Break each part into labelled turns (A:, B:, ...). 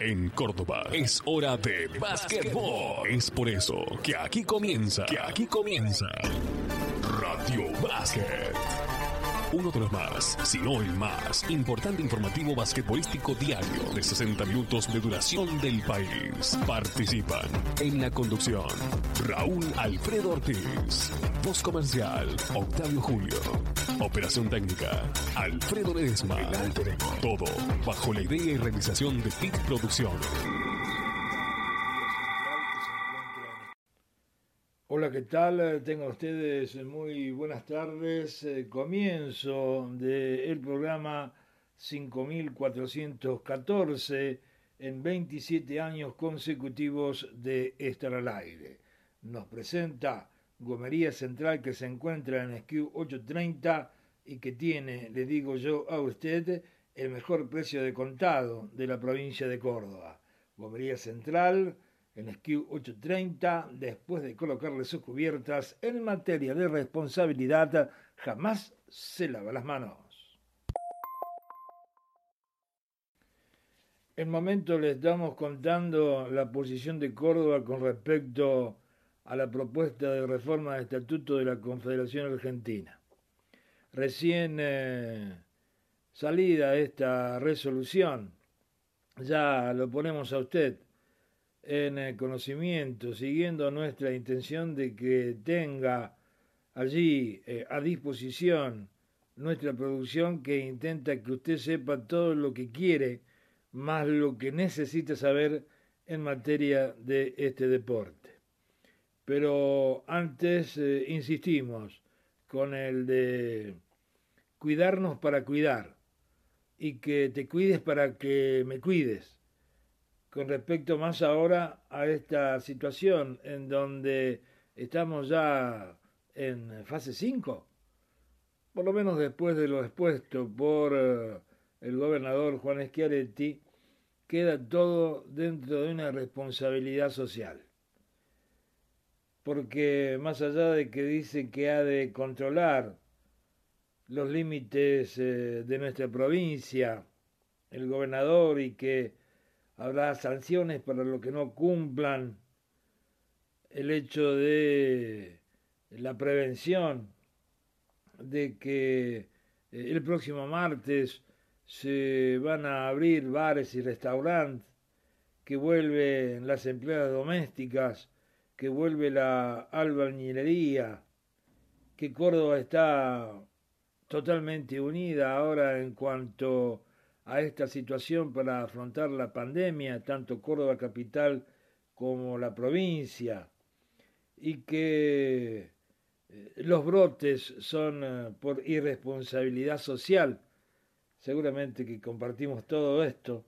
A: En Córdoba es hora de básquetbol. Es por eso que aquí comienza, que aquí comienza Radio Básquet. Uno de los más, si no el más, importante informativo basquetbolístico diario de 60 minutos de duración del país. Participan en la conducción Raúl Alfredo Ortiz, voz comercial Octavio Julio, operación técnica Alfredo Ledesma. Todo bajo la idea y realización de TIC Producciones.
B: Hola, ¿qué tal? Tengan ustedes muy buenas tardes. Eh, comienzo del programa 5414 en 27 años consecutivos de estar al aire. Nos presenta Gomería Central que se encuentra en SKU 830 y que tiene, le digo yo a usted, el mejor precio de contado de la provincia de Córdoba. Gomería Central en SKU 830, después de colocarle sus cubiertas, en materia de responsabilidad, jamás se lava las manos. En momento le estamos contando la posición de Córdoba con respecto a la propuesta de reforma del Estatuto de la Confederación Argentina. Recién eh, salida esta resolución, ya lo ponemos a usted en el conocimiento, siguiendo nuestra intención de que tenga allí eh, a disposición nuestra producción que intenta que usted sepa todo lo que quiere, más lo que necesita saber en materia de este deporte. Pero antes eh, insistimos con el de cuidarnos para cuidar y que te cuides para que me cuides con respecto más ahora a esta situación en donde estamos ya en fase 5, por lo menos después de lo expuesto por eh, el gobernador Juan Schiaretti, queda todo dentro de una responsabilidad social. Porque más allá de que dice que ha de controlar los límites eh, de nuestra provincia, el gobernador, y que habrá sanciones para los que no cumplan el hecho de la prevención de que eh, el próximo martes se van a abrir bares y restaurantes, que vuelven las empleadas domésticas, que vuelve la albañilería, que Córdoba está totalmente unida ahora en cuanto a esta situación para afrontar la pandemia, tanto Córdoba capital como la provincia, y que eh, los brotes son eh, por irresponsabilidad social, seguramente que compartimos todo esto,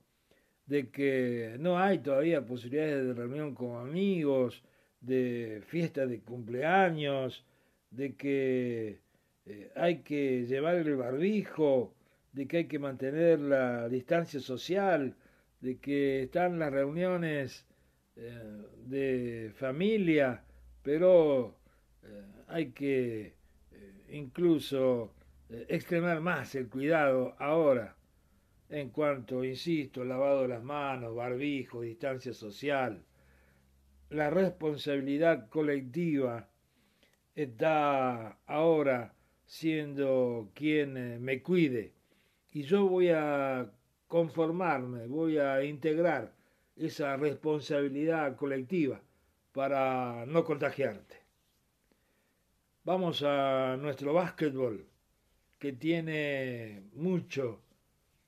B: de que no hay todavía posibilidades de reunión con amigos, de fiesta de cumpleaños, de que eh, hay que llevar el barbijo, de que hay que mantener la distancia social, de que están las reuniones eh, de familia, pero eh, hay que eh, incluso extremar más el cuidado ahora en cuanto, insisto, lavado de las manos, barbijo, distancia social. La responsabilidad colectiva está ahora siendo quien me cuide y yo voy a conformarme, voy a integrar esa responsabilidad colectiva para no contagiarte. Vamos a nuestro básquetbol, que tiene mucho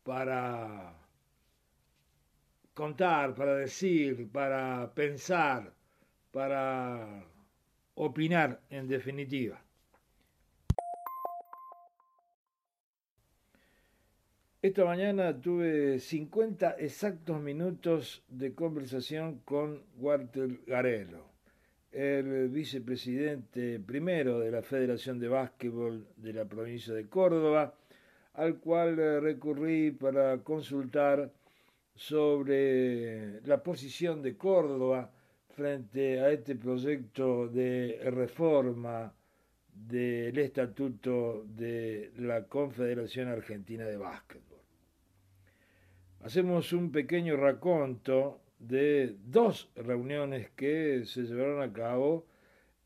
B: para contar, para decir, para pensar, para opinar en definitiva. Esta mañana tuve 50 exactos minutos de conversación con Walter Garelo, el vicepresidente primero de la Federación de Básquetbol de la provincia de Córdoba, al cual eh, recurrí para consultar sobre la posición de Córdoba frente a este proyecto de reforma del estatuto de la Confederación Argentina de Básquetbol. Hacemos un pequeño raconto de dos reuniones que se llevaron a cabo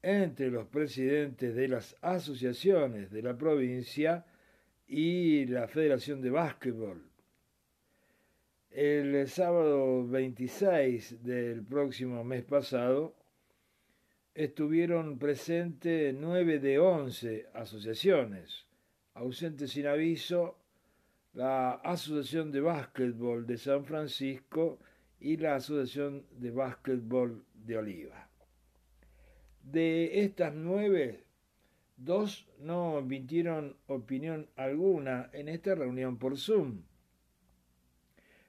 B: entre los presidentes de las asociaciones de la provincia y la Federación de Básquetbol. El sábado 26 del próximo mes pasado estuvieron presentes nueve de once asociaciones, ausentes sin aviso, la Asociación de Básquetbol de San Francisco y la Asociación de Básquetbol de Oliva. De estas nueve, dos no emitieron opinión alguna en esta reunión por Zoom.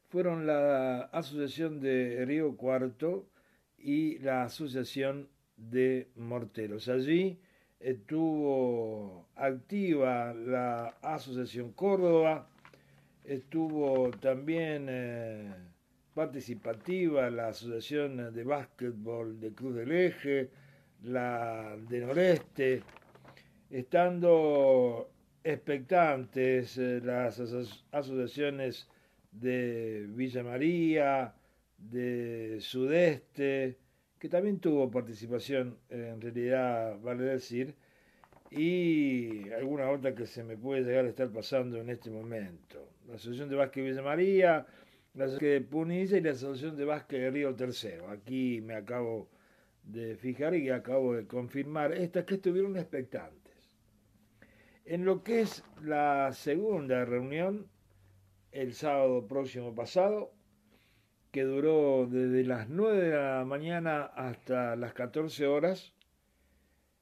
B: Fueron la Asociación de Río Cuarto y la Asociación de Morteros. Allí estuvo activa la Asociación Córdoba, estuvo también eh, participativa la Asociación de Básquetbol de Cruz del Eje, la de Noreste, estando expectantes eh, las asociaciones de Villa María, de Sudeste, que también tuvo participación, en realidad, vale decir, y alguna otra que se me puede llegar a estar pasando en este momento. La Asociación de Básquet Villa María, la Asociación de Punilla y la Asociación de Básquet de Río Tercero. Aquí me acabo de fijar y acabo de confirmar estas que estuvieron expectantes. En lo que es la segunda reunión, el sábado próximo pasado, que duró desde las 9 de la mañana hasta las 14 horas,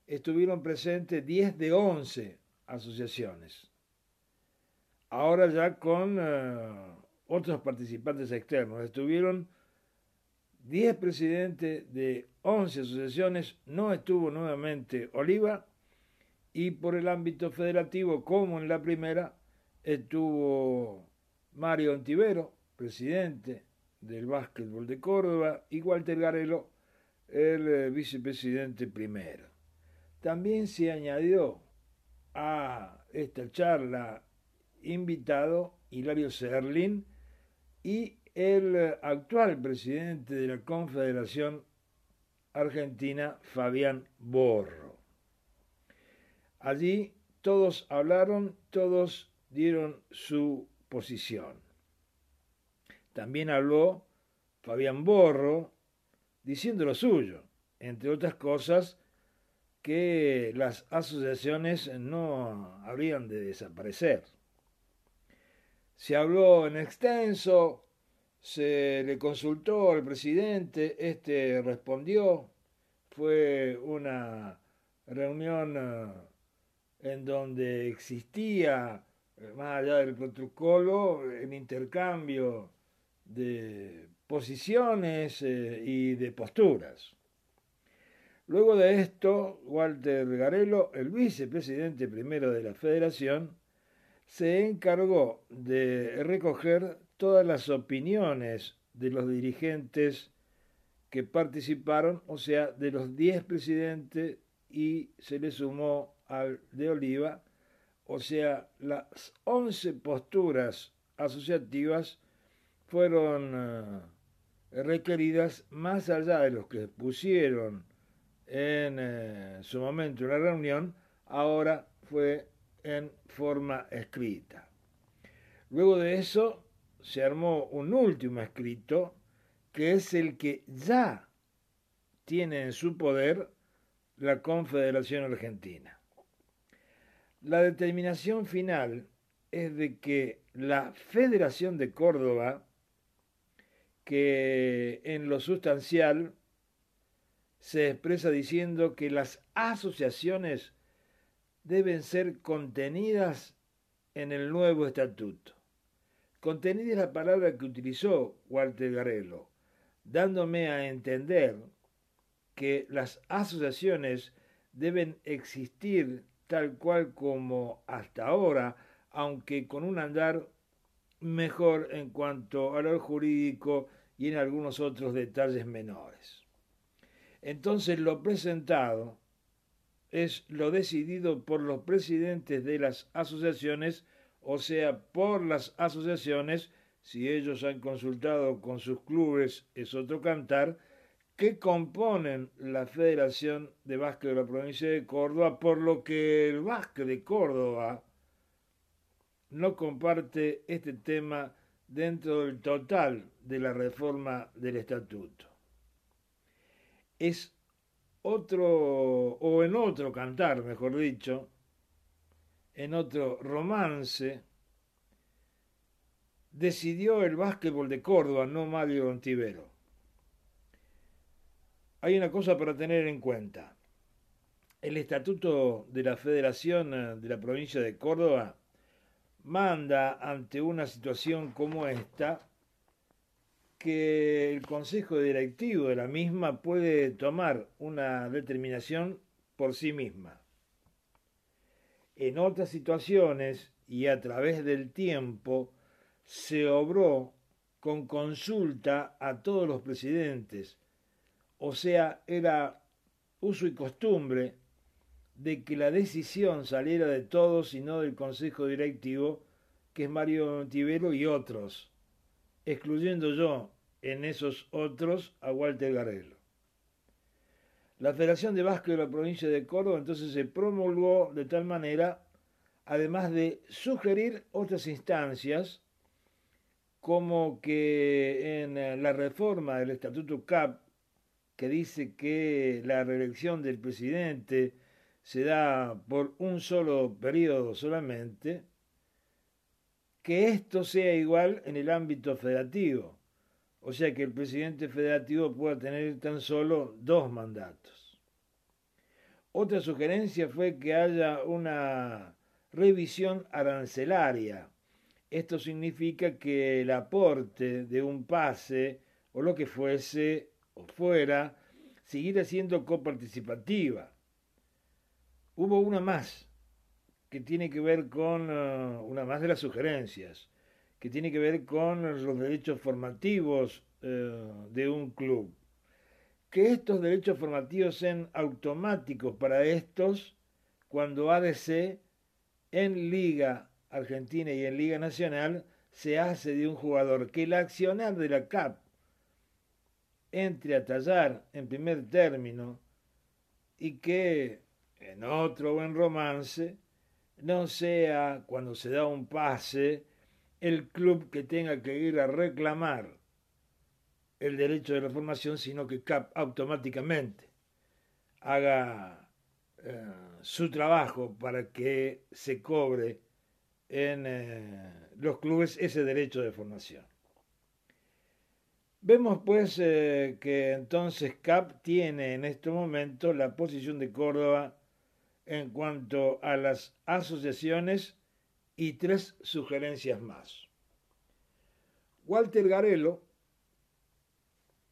B: estuvieron presentes 10 de 11 asociaciones. Ahora ya con eh, otros participantes externos. Estuvieron 10 presidentes de 11 asociaciones, no estuvo nuevamente Oliva y por el ámbito federativo, como en la primera, estuvo Mario Ontivero, presidente del básquetbol de Córdoba, y Walter Garelo, el eh, vicepresidente primero. También se añadió a esta charla invitado Hilario Serlin y el actual presidente de la Confederación Argentina, Fabián Borro. Allí todos hablaron, todos dieron su posición. También habló Fabián Borro diciendo lo suyo, entre otras cosas, que las asociaciones no habrían de desaparecer. Se habló en extenso se le consultó al presidente, este respondió, fue una reunión eh, en donde existía, eh, más allá del protocolo, el intercambio de posiciones eh, y de posturas. Luego de esto, Walter Garelo, el vicepresidente primero de la federación, se encargó de recoger todas las opiniones de los dirigentes que participaron, o sea, de los 10 presidentes y se le sumó al de Oliva, o sea, las 11 posturas asociativas fueron eh, requeridas más allá de los que pusieron en eh, su momento en la reunión, ahora fue en forma escrita. Luego de eso se armó un último escrito que es el que ya tiene en su poder la Confederación Argentina. La determinación final es de que la Federación de Córdoba, que en lo sustancial se expresa diciendo que las asociaciones deben ser contenidas en el nuevo estatuto. Contenida es la palabra que utilizó Walter Garello, dándome a entender que las asociaciones deben existir tal cual como hasta ahora, aunque con un andar mejor en cuanto a lo jurídico y en algunos otros detalles menores. Entonces lo presentado es lo decidido por los presidentes de las asociaciones o sea, por las asociaciones si ellos han consultado con sus clubes es otro cantar, que componen la Federación de Básquet de la provincia de Córdoba, por lo que el básquet de Córdoba no comparte este tema dentro del total de la reforma del estatuto. Es otro, o en otro cantar, mejor dicho, en otro romance, decidió el básquetbol de Córdoba, no Mario Ontivero. Hay una cosa para tener en cuenta. El estatuto de la Federación de la provincia de Córdoba manda ante una situación como esta que el Consejo Directivo de la misma puede tomar una determinación por sí misma. En otras situaciones y a través del tiempo se obró con consulta a todos los presidentes, o sea, era uso y costumbre de que la decisión saliera de todos y no del Consejo Directivo, que es Mario Tivero y otros, excluyendo yo en esos otros a Walter Garelo. La Federación de Básquet de la provincia de Córdoba entonces se promulgó de tal manera, además de sugerir otras instancias, como que en la reforma del Estatuto CAP, que dice que la reelección del presidente se da por un solo periodo solamente, que esto sea igual en el ámbito federativo, o sea que el presidente federativo pueda tener tan solo dos mandatos. Otra sugerencia fue que haya una revisión arancelaria. Esto significa que el aporte de un pase o lo que fuese o fuera siguiera siendo coparticipativa Hubo una más que tiene que ver con uh, una más de las sugerencias, que tiene que ver con los derechos formativos uh, de un club. Que estos derechos formativos sean automáticos para estos cuando ADC en Liga Argentina y en Liga Nacional se hace de un jugador, que el accionar de la CAP entre a tallar en primer término y que en otro buen romance, no sea cuando se da un pase el club que tenga que ir a reclamar el derecho de formación, sino que CAP automáticamente haga eh, su trabajo para que se cobre en eh, los clubes ese derecho de formación. Vemos pues eh, que entonces CAP tiene en este momento la posición de Córdoba en cuanto a las asociaciones y tres sugerencias más. Walter Garelo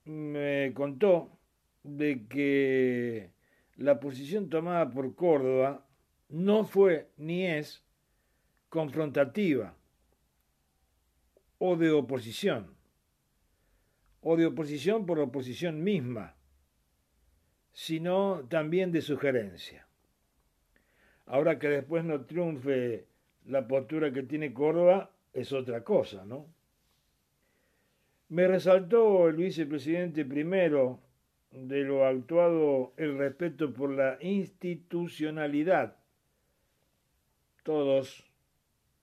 B: me contó de que la posición tomada por Córdoba no fue ni es confrontativa o de oposición, o de oposición por oposición misma, sino también de sugerencia. Ahora que después no triunfe la postura que tiene Córdoba, es otra cosa, ¿no? Me resaltó el vicepresidente primero de lo actuado el respeto por la institucionalidad. Todos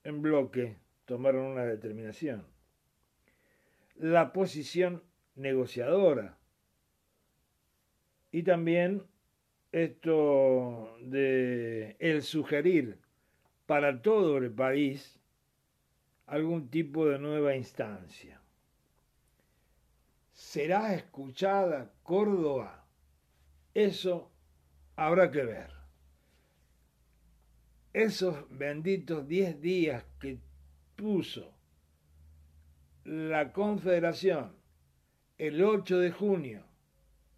B: en bloque tomaron una determinación. La posición negociadora y también esto de el sugerir para todo el país algún tipo de nueva instancia. ¿Será escuchada Córdoba? Eso habrá que ver. Esos benditos diez días que puso la Confederación el 8 de junio,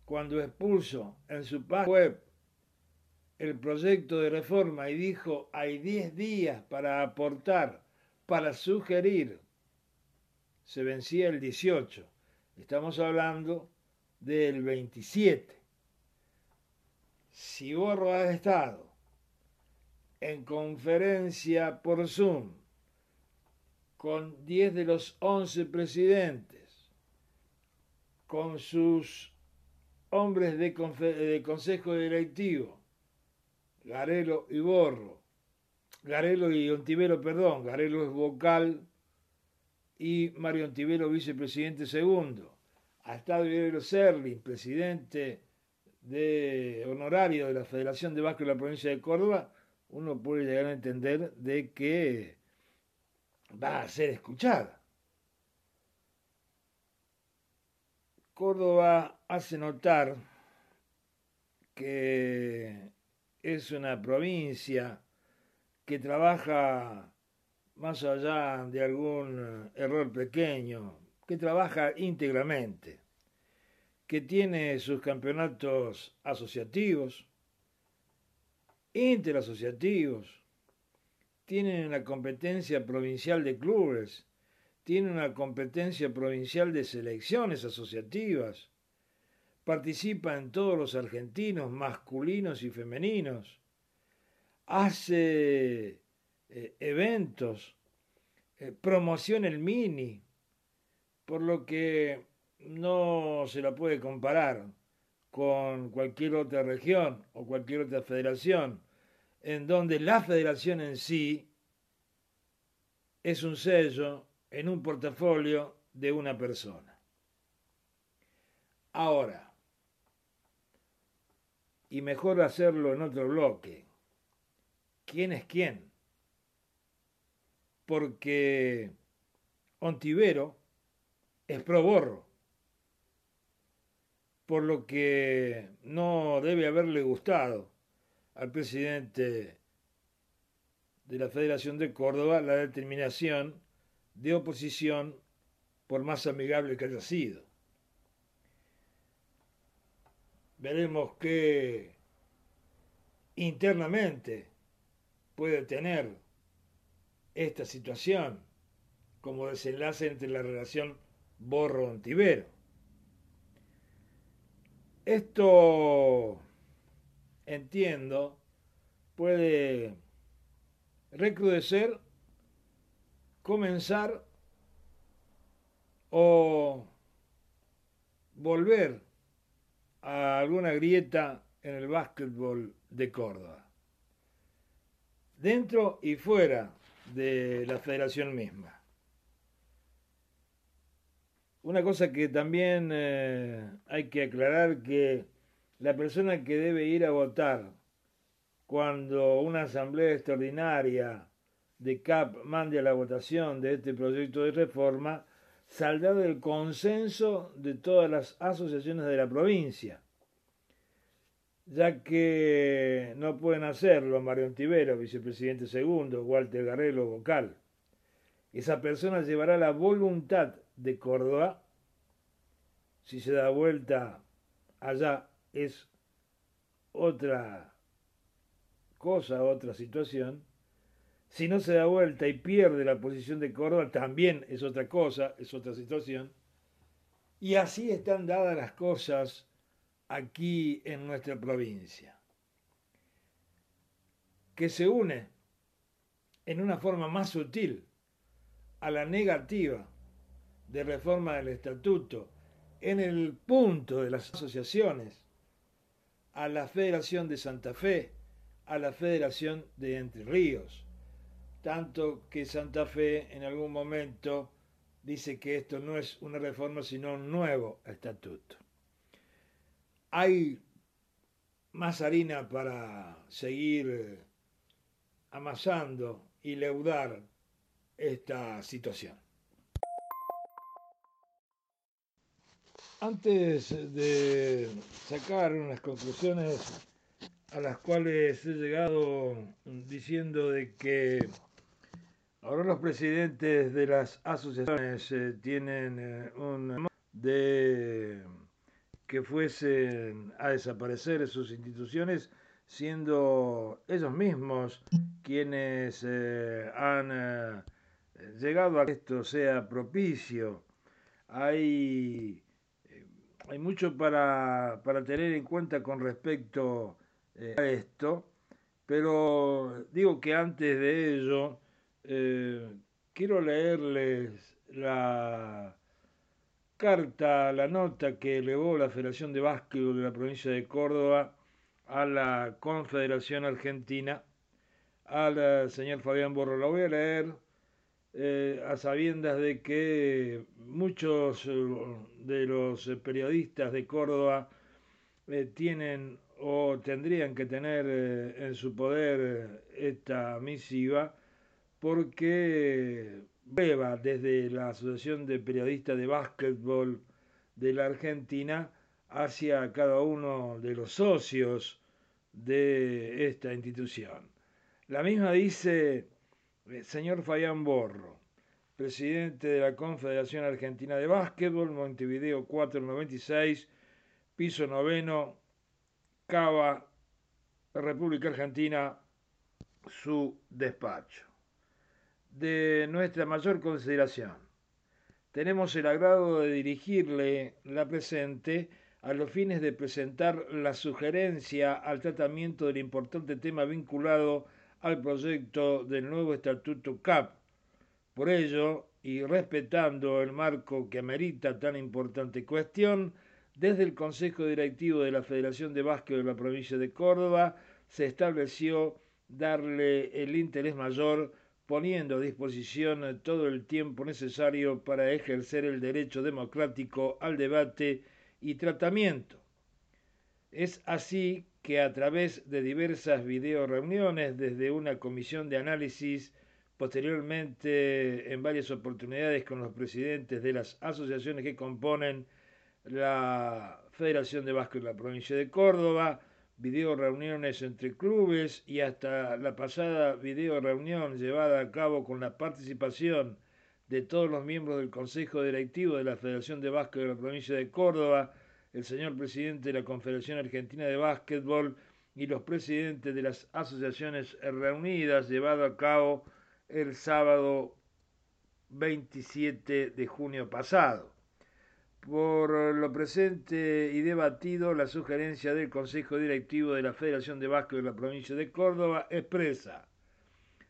B: cuando expuso en su página web el proyecto de reforma y dijo hay 10 días para aportar, para sugerir, se vencía el 18. Estamos hablando del 27. Si Borro ha estado en conferencia por Zoom con 10 de los 11 presidentes, con sus hombres de, consejo directivo, Garelo y Borro, Garelo y Ontivero, perdón, Garelo es vocal y Mario Ontivero vicepresidente segundo. Ha estado Guerrero Serling, presidente de honorario de la Federación de Vasco de la provincia de Córdoba, uno puede llegar a entender de que va a ser escuchada. Córdoba hace notar que es una provincia que trabaja más allá de algún error pequeño, que trabaja íntegramente, que tiene sus campeonatos asociativos, interasociativos, tienen una competencia provincial de clubes, tienen una competencia provincial de selecciones asociativas, participa en todos los argentinos, masculinos y femeninos, hace eh, eventos, eh, promociona el mini, por lo que no se la puede comparar con cualquier otra región o cualquier otra federación, en donde la federación en sí es un sello en un portafolio de una persona. Ahora, y mejor hacerlo en otro bloque, ¿quién es quién? Porque Ontivero es pro borro por lo que no debe haberle gustado al presidente de la Federación de Córdoba la determinación de oposición por más amigable que haya sido. Veremos qué internamente puede tener esta situación como desenlace entre la relación Borro-Ontivero. Esto, entiendo, puede recrudecer, comenzar o volver a alguna grieta en el básquetbol de Córdoba, dentro y fuera de la federación misma. Una cosa que también eh, hay que aclarar que la persona que debe ir a votar cuando una asamblea extraordinaria de CAP mande a la votación de este proyecto de reforma saldrá del consenso de todas las asociaciones de la provincia, ya que no pueden hacerlo Mario Antivero, vicepresidente segundo, Walter Garrelo, vocal. Esa persona llevará la voluntad de Córdoba, si se da vuelta allá es otra cosa, otra situación. Si no se da vuelta y pierde la posición de Córdoba, también es otra cosa, es otra situación. Y así están dadas las cosas aquí en nuestra provincia, que se une en una forma más sutil a la negativa de reforma del estatuto en el punto de las asociaciones a la Federación de Santa Fe, a la Federación de Entre Ríos. Tanto que Santa Fe en algún momento dice que esto no es una reforma sino un nuevo estatuto. Hay más harina para seguir amasando y leudar esta situación. Antes de sacar unas conclusiones a las cuales he llegado diciendo de que ahora los presidentes de las asociaciones eh, tienen eh, un de que fuesen a desaparecer sus instituciones, siendo ellos mismos quienes eh, han llegado a que esto sea propicio. Hay hay mucho para, tener en cuenta con respecto eh, a esto, pero digo que antes de ello, eh, quiero leerles la carta, la nota que elevó la Federación de Básquetbol de la provincia de Córdoba a la Confederación Argentina, al señor Fabián Borro. La voy a leer eh, a sabiendas de que muchos eh, de los periodistas de Córdoba tienen o tendrían que tener en su poder esta misiva porque prueba desde la Asociación de Periodistas de Básquetbol de la Argentina hacia cada uno de los socios de esta institución. La misma dice el señor Fabián Borro, presidente de la Confederación Argentina de Básquetbol, Montevideo 496, piso noveno, Cava, República Argentina, su despacho de nuestra mayor consideración. Tenemos el agrado de dirigirle la presente a los fines de presentar la sugerencia al tratamiento del importante tema vinculado al proyecto del nuevo Estatuto CAP. Por ello, y respetando el marco que amerita tan importante cuestión, desde el Consejo Directivo de la Federación de Básquet de la provincia de Córdoba se estableció darle el interés mayor poniendo a disposición todo el tiempo necesario para ejercer el derecho democrático al debate y tratamiento. Es así que a través de diversas videoreuniones desde una comisión de análisis, posteriormente en varias oportunidades con los presidentes de las asociaciones que componen la Federación de Vasco de la provincia de Córdoba, video reuniones entre clubes y hasta la pasada video reunión llevada a cabo con la participación de todos los miembros del Consejo Directivo de la Federación de Básquet de la provincia de Córdoba, el señor presidente de la Confederación Argentina de Básquetbol y los presidentes de las asociaciones reunidas llevado a cabo el sábado 27 de junio pasado. Por lo presente y debatido, la sugerencia del Consejo Directivo de la Federación de Vasco de la provincia de Córdoba expresa,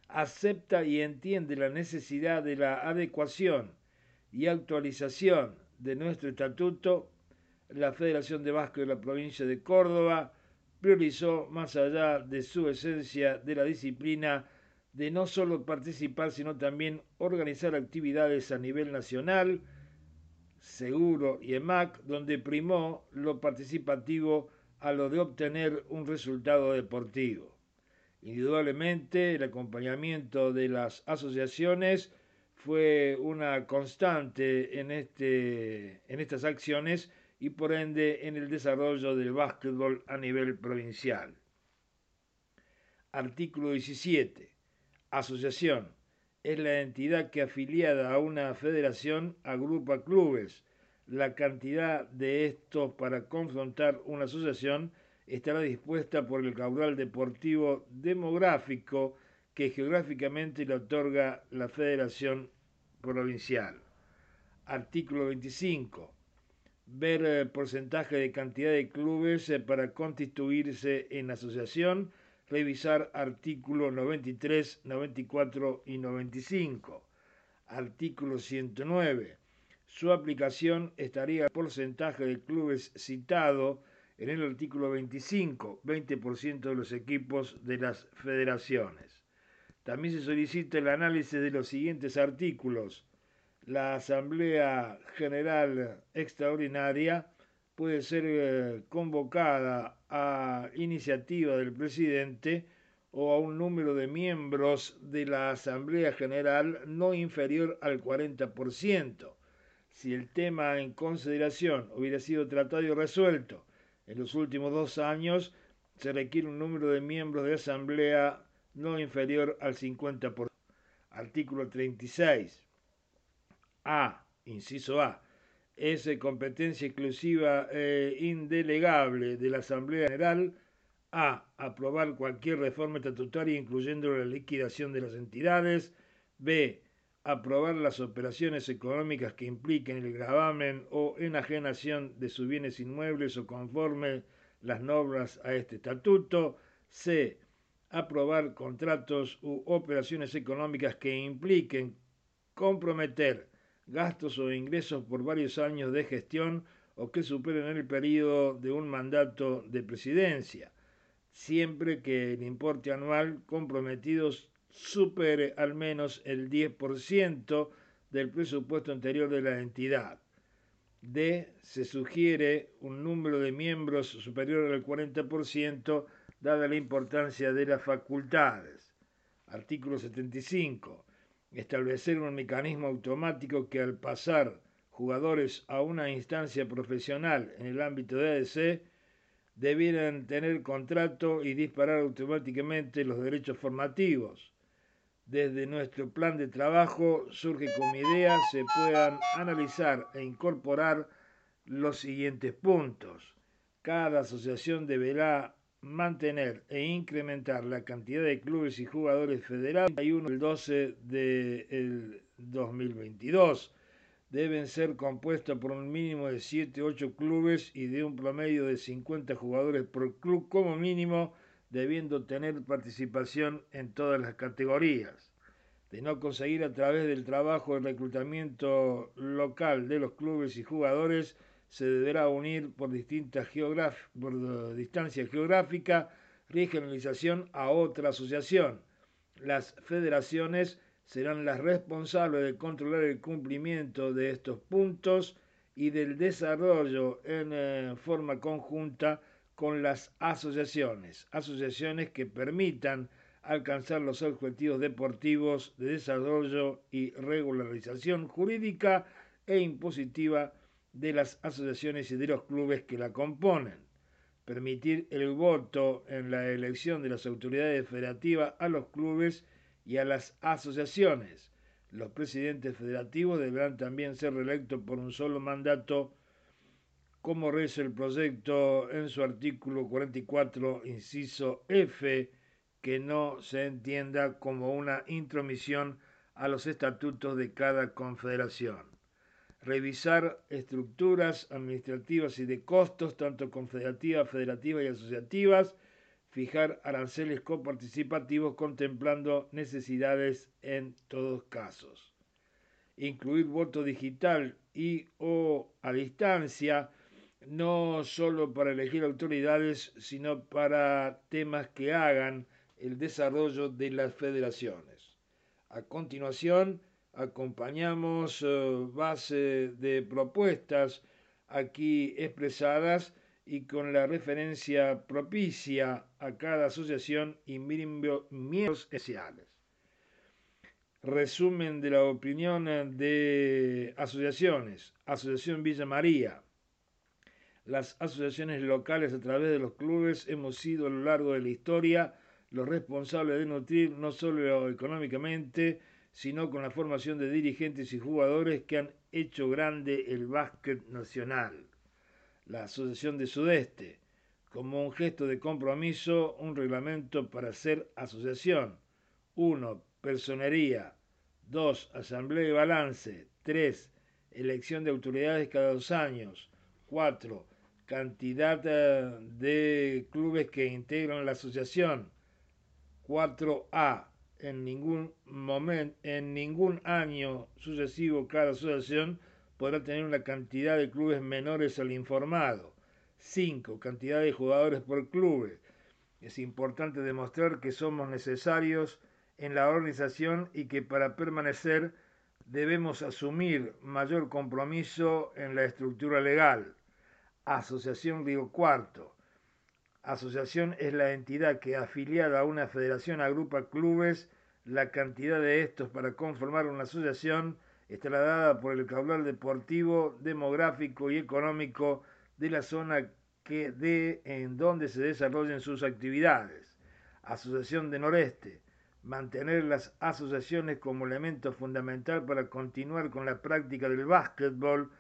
B: acepta y entiende la necesidad de la adecuación y actualización de nuestro estatuto. La Federación de Vasco de la provincia de Córdoba priorizó, más allá de su esencia de la disciplina, de no solo participar, sino también organizar actividades a nivel nacional, Seguro y EMAC, donde primó lo participativo a lo de obtener un resultado deportivo. Indudablemente, el acompañamiento de las asociaciones fue una constante en, este, en estas acciones y por ende en el desarrollo del básquetbol a nivel provincial. Artículo 17. Asociación es la entidad que afiliada a una federación agrupa clubes. La cantidad de estos para confrontar una asociación estará dispuesta por el caudal deportivo demográfico que geográficamente le otorga la federación provincial. Artículo 25. Ver el eh, porcentaje de cantidad de clubes eh, para constituirse en asociación revisar artículos 93, 94 y 95. Artículo 109. Su aplicación estaría el porcentaje de clubes citado en el artículo 25, 20% de los equipos de las federaciones. También se solicita el análisis de los siguientes artículos. La Asamblea General Extraordinaria puede ser eh, convocada a iniciativa del presidente o a un número de miembros de la Asamblea General no inferior al 40%. Si el tema en consideración hubiera sido tratado y resuelto en los últimos dos años, se requiere un número de miembros de Asamblea no inferior al 50%. Artículo 36. A. Inciso A es competencia exclusiva e indelegable de la Asamblea General a. aprobar cualquier reforma estatutaria incluyendo la liquidación de las entidades, b. aprobar las operaciones económicas que impliquen el gravamen o enajenación de sus bienes inmuebles o conforme las normas a este estatuto, c. aprobar contratos u operaciones económicas que impliquen comprometer gastos o ingresos por varios años de gestión o que superen el periodo de un mandato de presidencia, siempre que el importe anual comprometido supere al menos el 10% del presupuesto anterior de la entidad. D. Se sugiere un número de miembros superior al 40%, dada la importancia de las facultades. Artículo 75. Establecer un mecanismo automático que al pasar jugadores a una instancia profesional en el ámbito de ADC debieran tener contrato y disparar automáticamente los derechos formativos. Desde nuestro plan de trabajo surge como idea se puedan analizar e incorporar los siguientes puntos. Cada asociación deberá mantener e incrementar la cantidad de clubes y jugadores federados. El 12 de 2022 deben ser compuestos por un mínimo de 7 8 clubes y de un promedio de 50 jugadores por club como mínimo, debiendo tener participación en todas las categorías. De no conseguir a través del trabajo el reclutamiento local de los clubes y jugadores, se deberá unir por distintas por distancia geográfica, regionalización a otra asociación. Las federaciones serán las responsables de controlar el cumplimiento de estos puntos y del desarrollo en eh, forma conjunta con las asociaciones, asociaciones que permitan alcanzar los objetivos deportivos de desarrollo y regularización jurídica e impositiva de las asociaciones y de los clubes que la componen, permitir el voto en la elección de las autoridades federativas a los clubes y a las asociaciones. Los presidentes federativos deberán también ser reelectos por un solo mandato, como reza el proyecto en su artículo 44, inciso F, que no se entienda como una intromisión a los estatutos de cada confederación. Revisar estructuras administrativas y de costos, tanto confederativas, federativas y asociativas, fijar aranceles coparticipativos contemplando necesidades en todos casos. Incluir voto digital y o a distancia, no solo para elegir autoridades, sino para temas que hagan el desarrollo de las federaciones. A continuación, acompañamos eh, base de propuestas aquí expresadas y con la referencia propicia a cada asociación y miembros especiales. Resumen de la opinión de asociaciones. Asociación Villa María. Las asociaciones locales a través de los clubes hemos sido a lo largo de la historia los responsables de nutrir no solo económicamente, sino con la formación de dirigentes y jugadores que han hecho grande el básquet nacional la Asociación de Sudeste, como un gesto de compromiso, un reglamento para ser asociación. 1. Personería. 2. Asamblea y balance. 3. Elección de autoridades cada dos años. 4. Cantidad eh, de clubes que integran la asociación. 4A. En ningún momento, en ningún año sucesivo cada asociación podrá tener una cantidad de clubes menores al informado. 5. Cantidad de jugadores por club. Es importante demostrar que somos necesarios en la organización y que para permanecer debemos asumir mayor compromiso en la estructura legal. Asociación Río Cuarto. Asociación es la entidad que afiliada a una federación agrupa clubes, la cantidad de estos para conformar una asociación estará dada por el caudal deportivo, demográfico y económico de la zona que en donde se desarrollen sus actividades. Asociación de Noreste. Mantener las asociaciones como elemento fundamental para continuar con la práctica del básquetbol,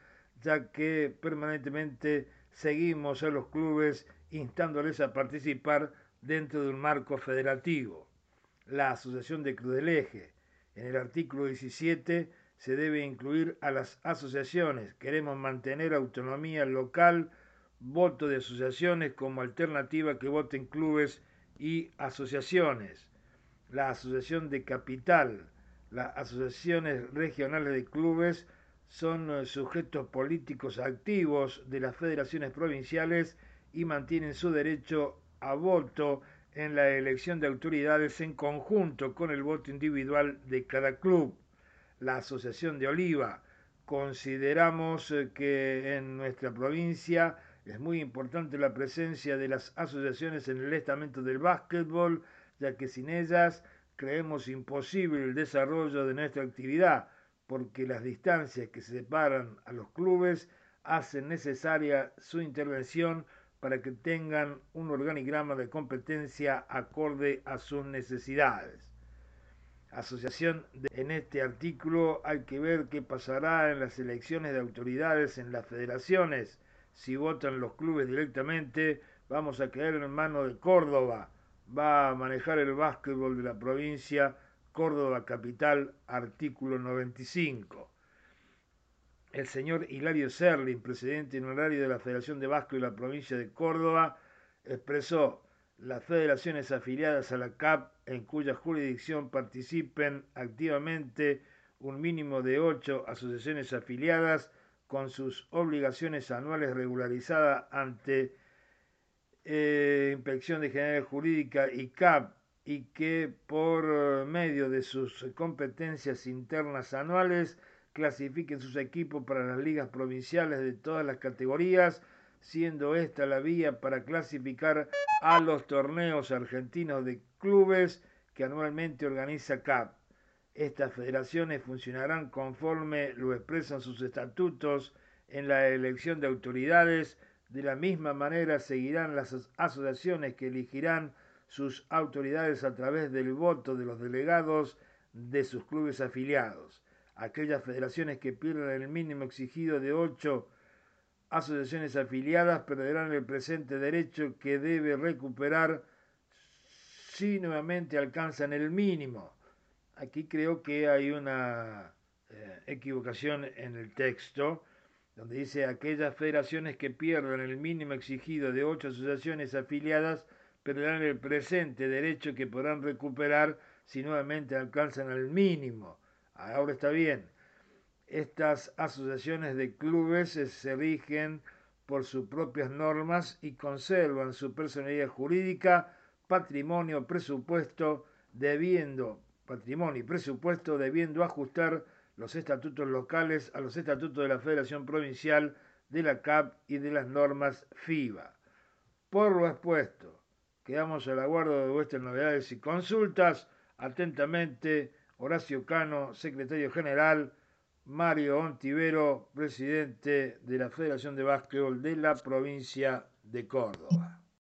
B: ya que permanentemente seguimos a los clubes instándoles a participar dentro de un marco federativo. La Asociación de Cruz del Eje. En el artículo 17 se debe incluir a las asociaciones. Queremos mantener autonomía local, voto de asociaciones como alternativa que voten clubes y asociaciones. La asociación de capital. Las asociaciones regionales de clubes son eh, sujetos políticos activos de las federaciones provinciales y mantienen su derecho a voto en la elección de autoridades en conjunto con el voto individual de cada club. La Asociación de Oliva. Consideramos eh, que en nuestra provincia es muy importante la presencia de las asociaciones en el estamento del básquetbol, ya que sin ellas creemos imposible el desarrollo de nuestra actividad, porque las distancias que separan a los clubes hacen necesaria su intervención para que tengan un organigrama de competencia acorde a sus necesidades. Asociación en este artículo hay que ver qué pasará en las elecciones de autoridades en las federaciones. Si votan los clubes directamente, vamos a quedar en manos de Córdoba. Va a manejar el básquetbol de la provincia Córdoba Capital, artículo 95 el señor Hilario Serlin, presidente honorario de la Federación de Vasco y la provincia de Córdoba, expresó las federaciones afiliadas a la CAP en cuya jurisdicción participen activamente un mínimo de ocho asociaciones afiliadas con sus obligaciones anuales regularizadas ante eh, Inspección de General Jurídica y CAP y que por medio de sus competencias internas anuales clasifiquen sus equipos para las ligas provinciales de todas las categorías, siendo esta la vía para clasificar a los torneos argentinos de clubes que anualmente organiza CAP. Estas federaciones funcionarán conforme lo expresan sus estatutos en la elección de autoridades. De la misma manera seguirán las asociaciones que elegirán sus autoridades a través del voto de los delegados de sus clubes afiliados aquellas federaciones que pierdan el mínimo exigido de ocho asociaciones afiliadas perderán el presente derecho que debe recuperar si nuevamente alcanzan el mínimo. Aquí creo que hay una eh, equivocación en el texto, donde dice aquellas federaciones que pierdan el mínimo exigido de ocho asociaciones afiliadas perderán el presente derecho que podrán recuperar si nuevamente alcanzan el mínimo ahora está bien, estas asociaciones de clubes se rigen por sus propias normas y conservan su personalidad jurídica, patrimonio, presupuesto, debiendo, patrimonio y presupuesto, debiendo ajustar los estatutos locales a los estatutos de la Federación Provincial, de la CAP y de las normas FIBA. Por lo expuesto, quedamos al aguardo de vuestras novedades y consultas. Atentamente, Horacio Cano, secretario general, Mario Ontivero, presidente de la Federación de Básquetbol de la provincia de Córdoba.